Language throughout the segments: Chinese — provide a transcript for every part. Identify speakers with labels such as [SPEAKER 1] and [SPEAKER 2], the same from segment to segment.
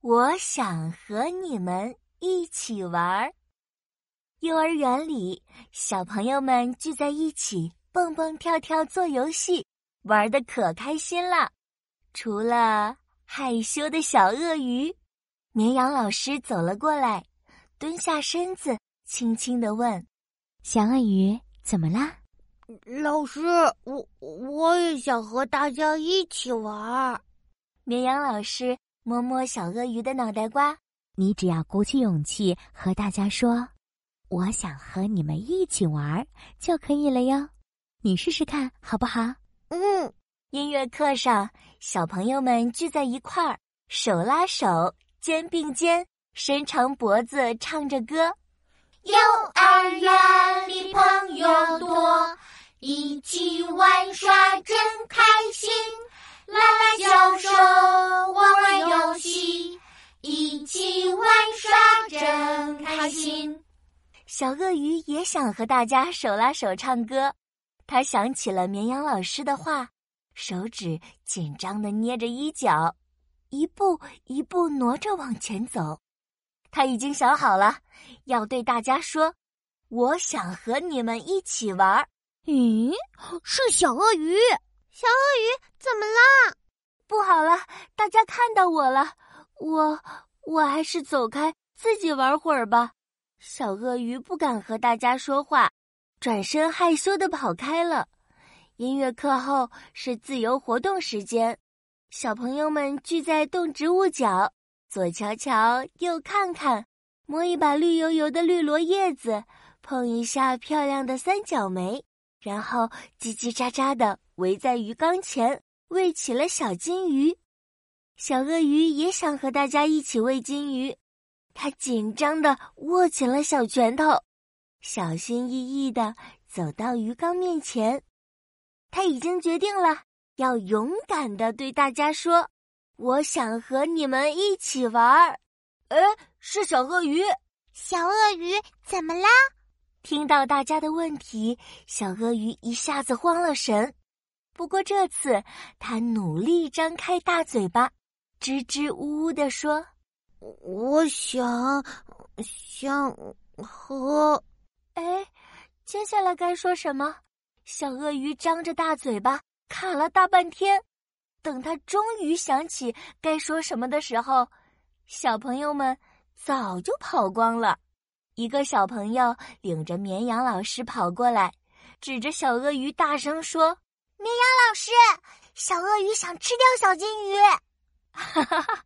[SPEAKER 1] 我想和你们一起玩。幼儿园里，小朋友们聚在一起，蹦蹦跳跳做游戏，玩的可开心了。除了害羞的小鳄鱼，绵羊老师走了过来，蹲下身子，轻轻的问：“
[SPEAKER 2] 小鳄鱼，怎么啦？”
[SPEAKER 3] 老师，我我也想和大家一起玩。
[SPEAKER 1] 绵羊老师摸摸小鳄鱼的脑袋瓜，
[SPEAKER 2] 你只要鼓起勇气和大家说：“我想和你们一起玩”就可以了哟。你试试看好不好？
[SPEAKER 3] 嗯。
[SPEAKER 1] 音乐课上，小朋友们聚在一块儿，手拉手，肩并肩，伸长脖子，唱着歌。
[SPEAKER 4] 幼儿园里朋友多。一起玩耍真开心，啦啦小心。
[SPEAKER 1] 小鳄鱼也想和大家手拉手唱歌，他想起了绵羊老师的话，手指紧张的捏着衣角，一步一步挪着往前走。他已经想好了，要对大家说：“我想和你们一起玩。”
[SPEAKER 3] 咦，是小鳄鱼！
[SPEAKER 5] 小鳄鱼怎么啦？
[SPEAKER 1] 不好了，大家看到我了，我我还是走开，自己玩会儿吧。小鳄鱼不敢和大家说话，转身害羞的跑开了。音乐课后是自由活动时间，小朋友们聚在动植物角，左瞧瞧，右看看，摸一把绿油油的绿萝叶子，碰一下漂亮的三角梅。然后叽叽喳喳的围在鱼缸前喂起了小金鱼，小鳄鱼也想和大家一起喂金鱼，它紧张的握紧了小拳头，小心翼翼的走到鱼缸面前，他已经决定了要勇敢的对大家说：“我想和你们一起玩儿。”
[SPEAKER 3] 哎，是小鳄鱼，
[SPEAKER 5] 小鳄鱼怎么啦？
[SPEAKER 1] 听到大家的问题，小鳄鱼一下子慌了神。不过这次，他努力张开大嘴巴，支支吾吾地说：“
[SPEAKER 3] 我想，想和……
[SPEAKER 1] 哎，接下来该说什么？”小鳄鱼张着大嘴巴，卡了大半天。等他终于想起该说什么的时候，小朋友们早就跑光了。一个小朋友领着绵羊老师跑过来，指着小鳄鱼大声说：“
[SPEAKER 5] 绵羊老师，小鳄鱼想吃掉小金鱼。”
[SPEAKER 1] 哈哈哈！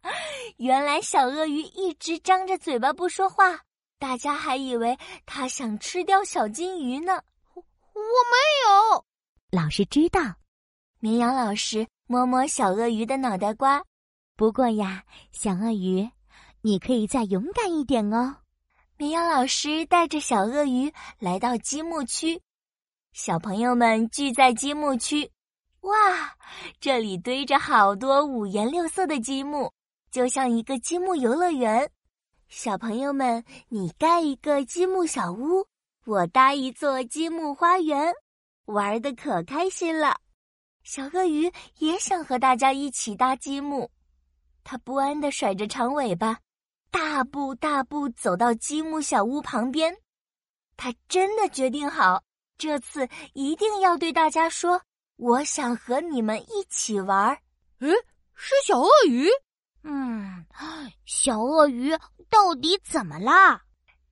[SPEAKER 1] 原来小鳄鱼一直张着嘴巴不说话，大家还以为它想吃掉小金鱼呢。
[SPEAKER 3] 我我没有，
[SPEAKER 2] 老师知道。
[SPEAKER 1] 绵羊老师摸摸小鳄鱼的脑袋瓜，
[SPEAKER 2] 不过呀，小鳄鱼，你可以再勇敢一点哦。
[SPEAKER 1] 绵羊老师带着小鳄鱼来到积木区，小朋友们聚在积木区。哇，这里堆着好多五颜六色的积木，就像一个积木游乐园。小朋友们，你盖一个积木小屋，我搭一座积木花园，玩的可开心了。小鳄鱼也想和大家一起搭积木，它不安的甩着长尾巴。大步大步走到积木小屋旁边，他真的决定好，这次一定要对大家说：“我想和你们一起玩。”
[SPEAKER 3] 诶，是小鳄鱼。
[SPEAKER 5] 嗯，小鳄鱼到底怎么啦？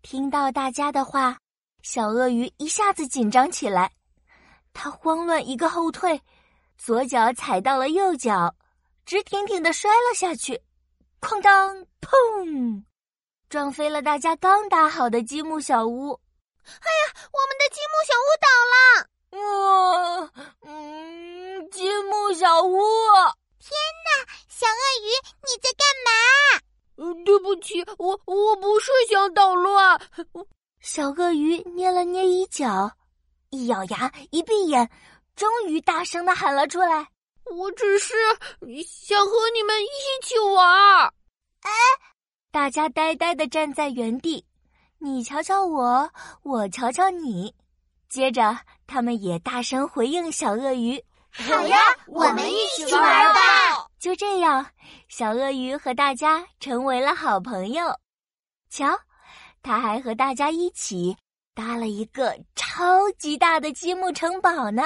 [SPEAKER 1] 听到大家的话，小鳄鱼一下子紧张起来，他慌乱一个后退，左脚踩到了右脚，直挺挺的摔了下去。哐当，砰！撞飞了大家刚搭好的积木小屋。
[SPEAKER 5] 哎呀，我们的积木小屋倒
[SPEAKER 3] 了！哇，嗯，积木小屋！
[SPEAKER 5] 天哪，小鳄鱼，你在干嘛？
[SPEAKER 3] 呃，对不起，我我不是想捣乱。
[SPEAKER 1] 小鳄鱼捏了捏衣角，一咬牙，一闭眼，终于大声的喊了出来。
[SPEAKER 3] 我只是想和你们一起玩。
[SPEAKER 5] 哎，
[SPEAKER 1] 大家呆呆的站在原地，你瞧瞧我，我瞧瞧你。接着，他们也大声回应小鳄鱼：“
[SPEAKER 4] 好呀，我们一起玩吧！”
[SPEAKER 1] 就这样，小鳄鱼和大家成为了好朋友。瞧，他还和大家一起搭了一个超级大的积木城堡呢。